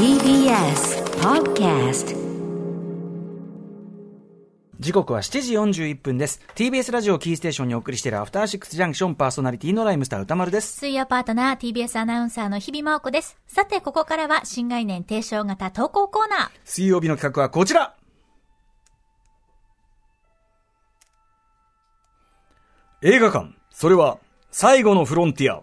TBS Podcast 時刻は7時41分です。TBS ラジオキーステーションにお送りしているアフターシックスジャンクションパーソナリティのライムスター歌丸です。水曜パートナー TBS アナウンサーの日々真央子です。さて、ここからは新概念提唱型投稿コーナー。水曜日の企画はこちら映画館、それは最後のフロンティア。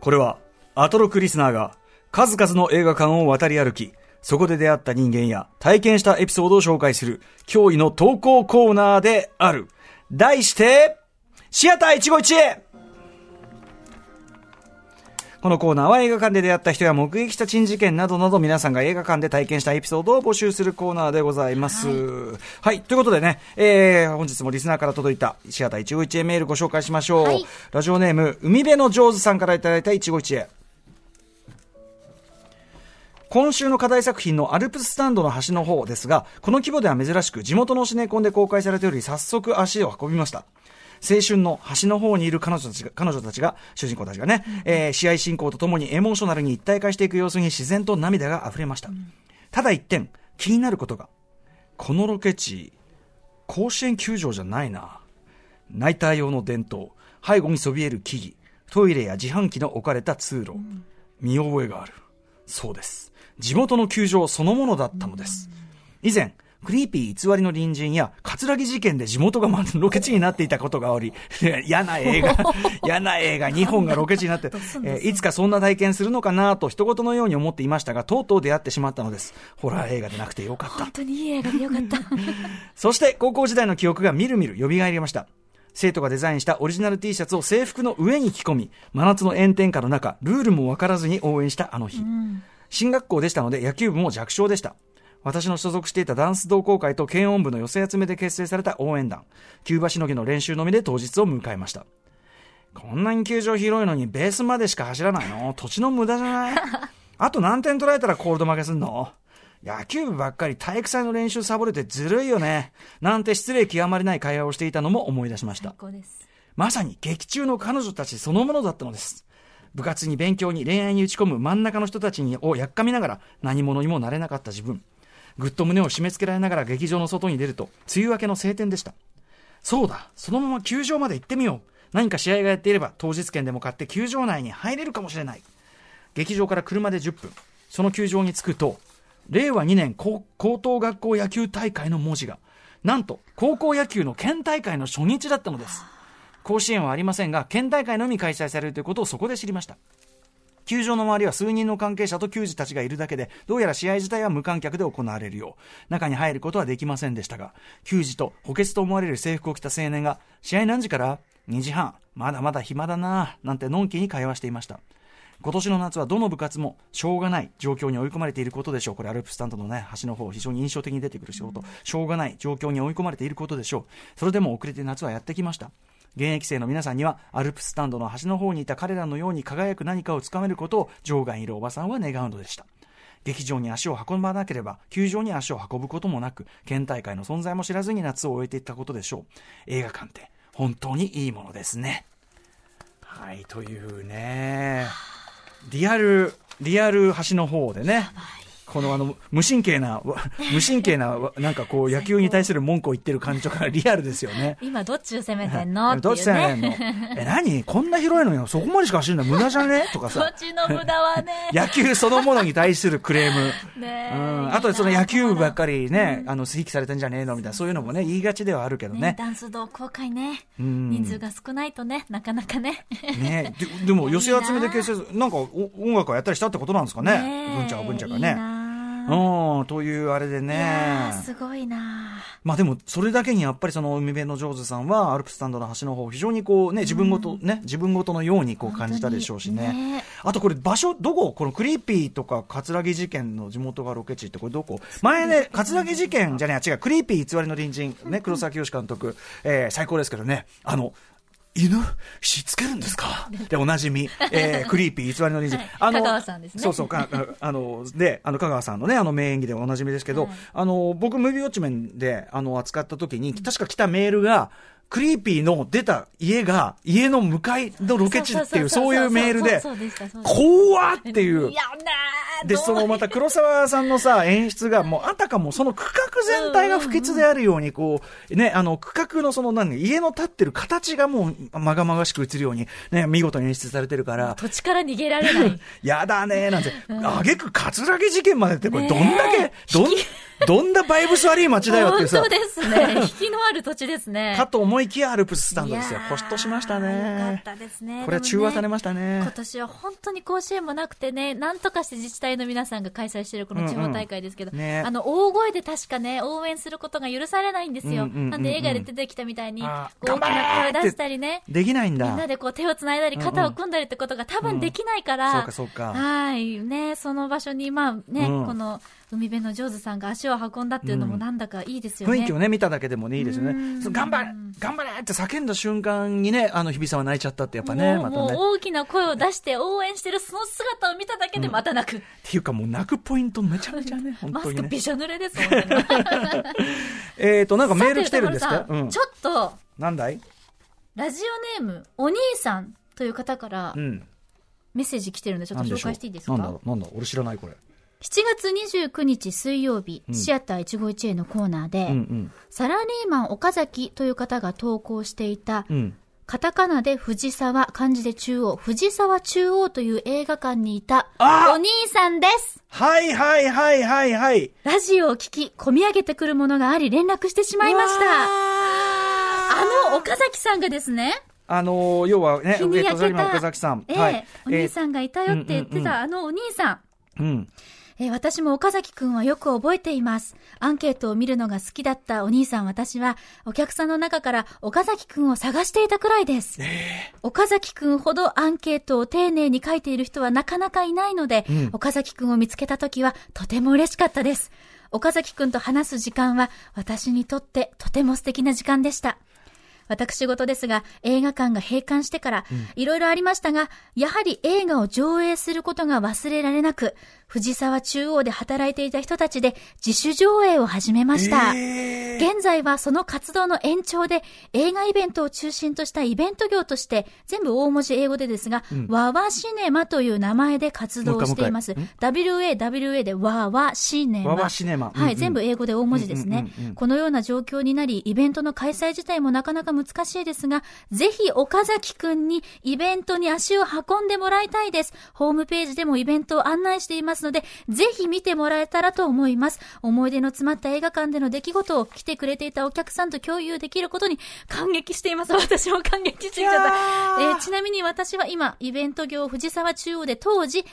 これは、アトロクリスナーが数々の映画館を渡り歩き、そこで出会った人間や体験したエピソードを紹介する驚異の投稿コーナーである。題して、シアター一期一会このコーナーは映画館で出会った人や目撃した珍事件などなど皆さんが映画館で体験したエピソードを募集するコーナーでございます。はい。ということでね、えー、本日もリスナーから届いたシアター一期一会メールご紹介しましょう。はいラジオネーム、海辺の上手さんからいただいた一期一会。今週の課題作品のアルプススタンドの端の方ですが、この規模では珍しく地元のシネコンで公開されており、早速足を運びました。青春の端の方にいる彼女たちが、彼女たちが、主人公たちがね、えー試合進行とともにエモーショナルに一体化していく様子に自然と涙が溢れました。ただ一点、気になることが、このロケ地、甲子園球場じゃないな。ナイター用の伝統、背後にそびえる木々、トイレや自販機の置かれた通路、見覚えがある。そうです。地元の球場そのものだったのです。以前、クリーピー偽りの隣人や、葛城事件で地元がまロケ地になっていたことがおり、嫌な映画、嫌な映画2本がロケ地になって、えーいつかそんな体験するのかなと一言のように思っていましたが、とうとう出会ってしまったのです。ホラー映画でなくてよかった本。当にいい映画でよかった。そして高校時代の記憶がみるみる蘇りました。生徒がデザインしたオリジナル T シャツを制服の上に着込み、真夏の炎天下の中、ルールもわからずに応援したあの日。進学校でしたので野球部も弱小でした。私の所属していたダンス同好会と軽音部の寄せ集めで結成された応援団。キューバしのぎの練習のみで当日を迎えました。こんなに球場広いのにベースまでしか走らないの？土地の無駄じゃない？あと何点取られたらコールド負けすんの？野球部ばっかり体育祭の練習サボれてずるいよね。なんて失礼極まりない会話をしていたのも思い出しました。まさに劇中の彼女たちそのものだったのです。部活に勉強に恋愛に打ち込む真ん中の人たちをやっかみながら何者にもなれなかった自分。ぐっと胸を締め付けられながら劇場の外に出ると、梅雨明けの晴天でした。そうだ、そのまま球場まで行ってみよう。何か試合がやっていれば当日券でも買って球場内に入れるかもしれない。劇場から車で10分。その球場に着くと、令和2年高等学校野球大会の文字が、なんと高校野球の県大会の初日だったのです。甲子園はありませんが、県大会のみ開催されるということをそこで知りました。球場の周りは数人の関係者と球児たちがいるだけで、どうやら試合自体は無観客で行われるよう、中に入ることはできませんでしたが、球児と補欠と思われる制服を着た青年が、試合何時から ?2 時半。まだまだ暇だなぁ、なんてのんきに会話していました。今年の夏はどの部活もしょうがない状況に追い込まれていることでしょう。これアルプスタンドのね、端の方、非常に印象的に出てくる仕事。しょうがない状況に追い込まれていることでしょう。それでも遅れて夏はやってきました。現役生の皆さんにはアルプススタンドの端の方にいた彼らのように輝く何かをつかめることを場外にいるおばさんは願うのでした。劇場に足を運ばなければ、球場に足を運ぶこともなく、県大会の存在も知らずに夏を終えていったことでしょう。映画館って本当にいいものですね。はい、というね、リアル、リアル端の方でね、このあの、無神経な、わ 無神経な、わなんかこう、野球に対する文句を言ってる感じとかリアルですよね。今どっちを攻 めてんの？ってどっちだいうねんの？ね。え、何？こんな広いのよ。そこまでしか走るんだ。無駄じゃね？とかそさっ。ちの無駄はね。野球そのものに対するクレーム。ねうん。あとその野球部ばっかりね、あの、ひきされてんじゃねえのみたいな、そういうのもね、言いがちではあるけどねね。ダンス同好会ね。ん人数が少ないとね、なかなかね。ねででも、寄せ集めで結成なんかお音楽をやったりしたってことなんですかね。ね文茶は文茶がいいね。うん、というあれでいね。すごいなまあでも、それだけにやっぱりその海辺の上手さんは、アルプススタンドの端の方、非常にこうね、自分ごと、ね、自分ごとのようにこう感じたでしょうしね。ねあとこれ場所、どこ？このクリーピーとか、葛城事件の地元がロケ地ってこれどこ？前ね、葛城事件じゃねえ、違う、クリーピー偽りの隣人、ね、黒崎義監督、えー最高ですけどね、あの、犬？しつけるんですか？で、おなじみ、えー、クリーピー偽りの隣人。はい。香川さんですね。そうそう、か、ああの、で、あの、香川さんのね、あの名演技でおなじみですけど、はい。あの、僕、ムービーウォッチメンで、あの、扱った時に、確か来たメールが、クリーピーの出た家が、家の向かいのロケ地っていう、そういうメールで、怖っていう。で、そのまた黒沢さんのさ、演出が、もうあたかもその区画全体が不潔であるように、こう、ね、あの、区画のその、何、家の立ってる形がもう、まがまがしく映るように、ね、見事に演出されてるから。土地から逃げられない。やだね、なんて。あげく、カツラギ事件までって、これ、どんだけ、どん、どんなバイブス悪い街だよってさ。本当ですね。引きのある土地ですね。かと思いきやアルプススタンドですよ。ほっとしましたね。よかったですね。これは中和されましたね。今年は本当に甲子園もなくてね、なんとかして自治体の皆さんが開催しているこの地方大会ですけど、うんうんね、あの、大声で確かね、応援することが許されないんですよ。うんうんうんうん、なんで映画で出てきたみたいに、大きな声出したりね。できないんだ。みんなでこう手を繋いだり、肩を組んだりってことが多分できないから、うんうん、そうかそうか。はい。ね、その場所に、まあね、うん、この、海辺の上手さんが足を運んだっていうのもなんだかいいですよね。雰囲気をね、見ただけでもね、いいですよね。頑張れ頑張れって叫んだ瞬間にね、あの、日比さんは泣いちゃったってやっぱね、またね。大きな声を出して応援してるその姿を見ただけでまた泣く。っていうかもう泣くポイントめちゃめちゃね、本当に、マスクびしょ濡れですもんね。えっと、なんかメール来てるんですか、うん、ちょっと。なんだい？ラジオネーム、お兄さんという方から、メッセージ来てるんで、ちょっと紹介していいですか？なんだろう？なんだ俺知らないこれ。7月29日水曜日、うん、シアター一期一会のコーナーで、うんうん、サラリーマン岡崎という方が投稿していた、うん、カタカナで藤沢、漢字で中央、藤沢中央という映画館にいた、お兄さんですはいはいはいはいはい。ラジオを聞き、込み上げてくるものがあり、連絡してしまいました。あの岡崎さんがですね、あのー、要はね、上戸サリマン岡崎さん。えー、はい。お兄さんがいたよって言ってた、あのお兄さん。うん。えー、私も岡崎くんはよく覚えています。アンケートを見るのが好きだったお兄さん私は、お客さんの中から岡崎くんを探していたくらいです。えー、岡崎くんほどアンケートを丁寧に書いている人はなかなかいないので、うん、岡崎くんを見つけた時はとても嬉しかったです。岡崎くんと話す時間は私にとってとても素敵な時間でした。私事ですが、映画館が閉館してから、いろいろありましたが、やはり映画を上映することが忘れられなく、藤沢中央で働いていた人たちで自主上映を始めました。えー、現在はその活動の延長で映画イベントを中心としたイベント業として、全部大文字英語でですが、うん、ワワシネマという名前で活動しています。WAWA でワワシネマ。ワワシネマ。はい、全部英語で大文字ですね、このような状況になり、イベントの開催自体もなかなか難しいですが、ぜひ岡崎くんにイベントに足を運んでもらいたいです。ホームページでもイベントを案内していますので、ぜひ見てもらえたらと思います。思い出の詰まった映画館での出来事を来てくれていたお客さんと共有できることに感激しています。私も感激していちゃった。えー、ちなみに私は今、イベント業藤沢中央で当時、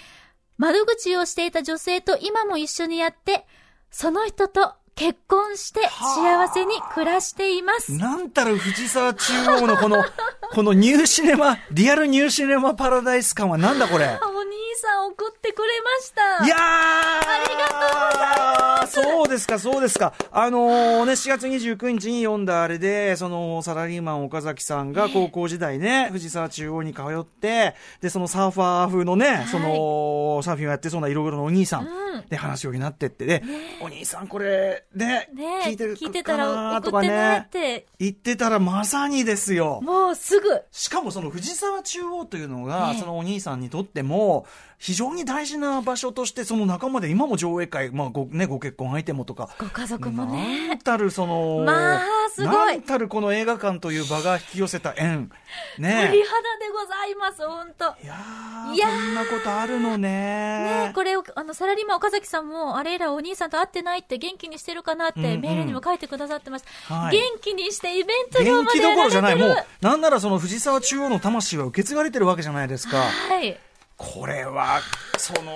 窓口をしていた女性と今も一緒にやって、その人と結婚して幸せに暮らしています。なんたる藤沢中央のこの、このニューシネマ、リアルニューシネマパラダイス感はなんだこれ。お兄さん送ってくれました。いやーありがとうございます。そうですか、そうですか。あのー、ね、4月29日に読んだあれで、そのサラリーマン岡崎さんが高校時代ね、藤沢中央に通って、で、そのサーファー風のね、はい、その、サーフィンをやってそうないろいろのお兄さんで話をになってって、で、ね、お兄さんこれ、ね、ね聞いてる聞いてたらとかね、言ってたらまさにですよ。もうすぐ。しかもその藤沢中央というのが、ね、そのお兄さんにとっても、非常に大事な場所として、その仲間で今も上映会、まあご、ね、ご結婚相手もとか。ご家族もね。なんたるその、まあ、すごい。なんたるこの映画館という場が引き寄せた縁。ね。鳥肌でございます、本当いやー、いやこんなことあるのね。ねこれを、あの、サラリーマン岡崎さんも、あれらお兄さんと会ってないって元気にしてるかなって、メールにも書いてくださってました。はい、元気にしてイベント業まで元気どころじゃない。もう、なんならその藤沢中央の魂は受け継がれてるわけじゃないですか。はい。これは、その、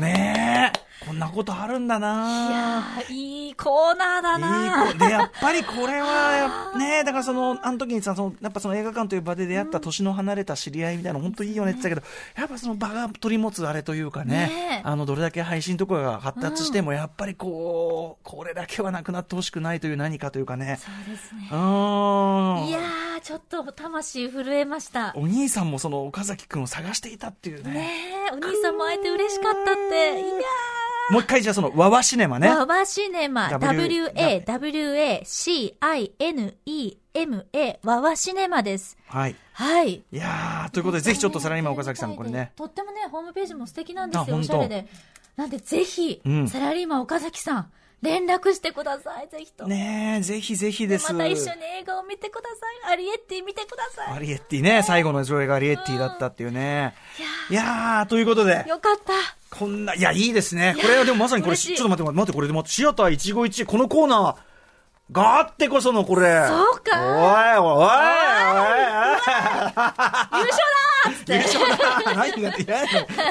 ねこんなことあるんだないやいいコーナーだないいで、やっぱりこれは、ねだからその、あの時にさ、その、やっぱその映画館という場で出会った年の離れた知り合いみたいなの、本当いいよねって言ったけど、やっぱその場が取り持つあれというかね、ねあの、どれだけ配信とかが発達しても、やっぱりこう、これだけはなくなってほしくないという何かというかね。そうですね。うん。と魂震えました。お兄さんもその岡崎くんを探していたっていうね。ねお兄さんも会えて嬉しかったって。いやー。もう一回じゃあその、ワワシネマね。ワワシネマ、W-A-W-A-C-I-N-E CINEMA わわシネマです。はい。はい。いやということで、ぜひちょっとサラリーマン岡崎さん、これね。とってもね、ホームページも素敵なんですよ、おしゃれで。なんで、ぜひ、サラリーマン岡崎さん、連絡してください、ぜひと。ねえ、ぜひぜひです。また一緒に映画を見てください。アリエッティ見てください。アリエッティね、最後の上映がアリエッティだったっていうね。いやー、ということで。よかった。こんな、いや、いいですね。これはでもまさにこれ、ちょっと待って、待って、これでも、シアター一期一会、このコーナー、があってこそのこれ。そうか。おいおいおい 優勝だっつって。優勝だ何が、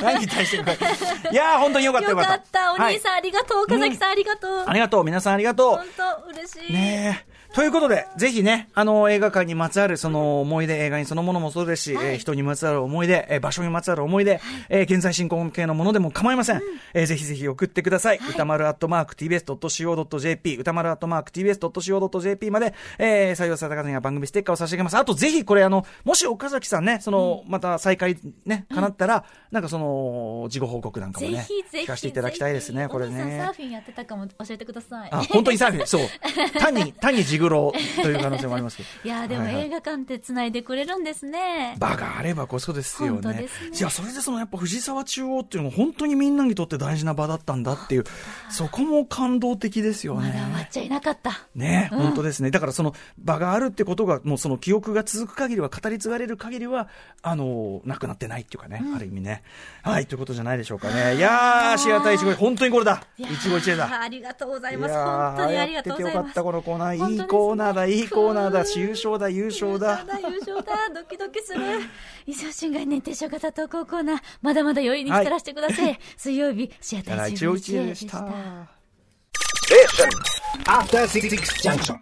何に対して いや本当によかったよかった。よかった。お兄さんありがとう。岡崎さんありがとう。ありがとう。皆さんありがとう。本当嬉しい。ねえ。ということで、ぜひね、あの、映画館にまつわるその思い出、映画にそのものもそうですし、はい、えー、人にまつわる思い出、えー、場所にまつわる思い出、はい、えー、現在進行形のものでも構いません。うん、えー、ぜひぜひ送ってください。はい、歌丸アットマーク tbs.co.jp、歌丸アットマーク tbs.co.jp まで、えー、採用された方には番組ステッカーを差し上げます。あと、ぜひこれあの、もし岡崎さんね、その、うん、また再開ね、叶ったら、うん、なんかその、事後報告なんかもね、聞かせていただきたいですね、これね。サーフィンやってたかも教えてください。あ、本当にサーフィン、そう。単に、単にジグロという可能性もありますけど。いやでも映画館ってつないでくれるんですね。場があればこそですよね。ねいや、それでそのやっぱ藤沢中央っていうのも本当にみんなにとって大事な場だったんだっていう、そこも感動的ですよね。まだ終わっちゃいなかった。ね、うん、本当ですね。だからその場があるってことが、もうその記憶が続く限りは、語り継がれる限りは、あの、なくなってないっていうかね、うん、ある意味ね。はい、ということじゃないでしょうかね。いやー、シアター一期本当にこれだ。一期一会だ。ありがとうございます。本当にありがとうございます。よかった、このコーナー。いいコーナーだ、いいコーナーだ。優勝だ、優勝だ。優勝だ、ドキドキする。以上、新概念停車型投稿コーナー、まだまだ余韻に浸らせてください。はい、水曜日、シアター一応一でした。え After Six Junction.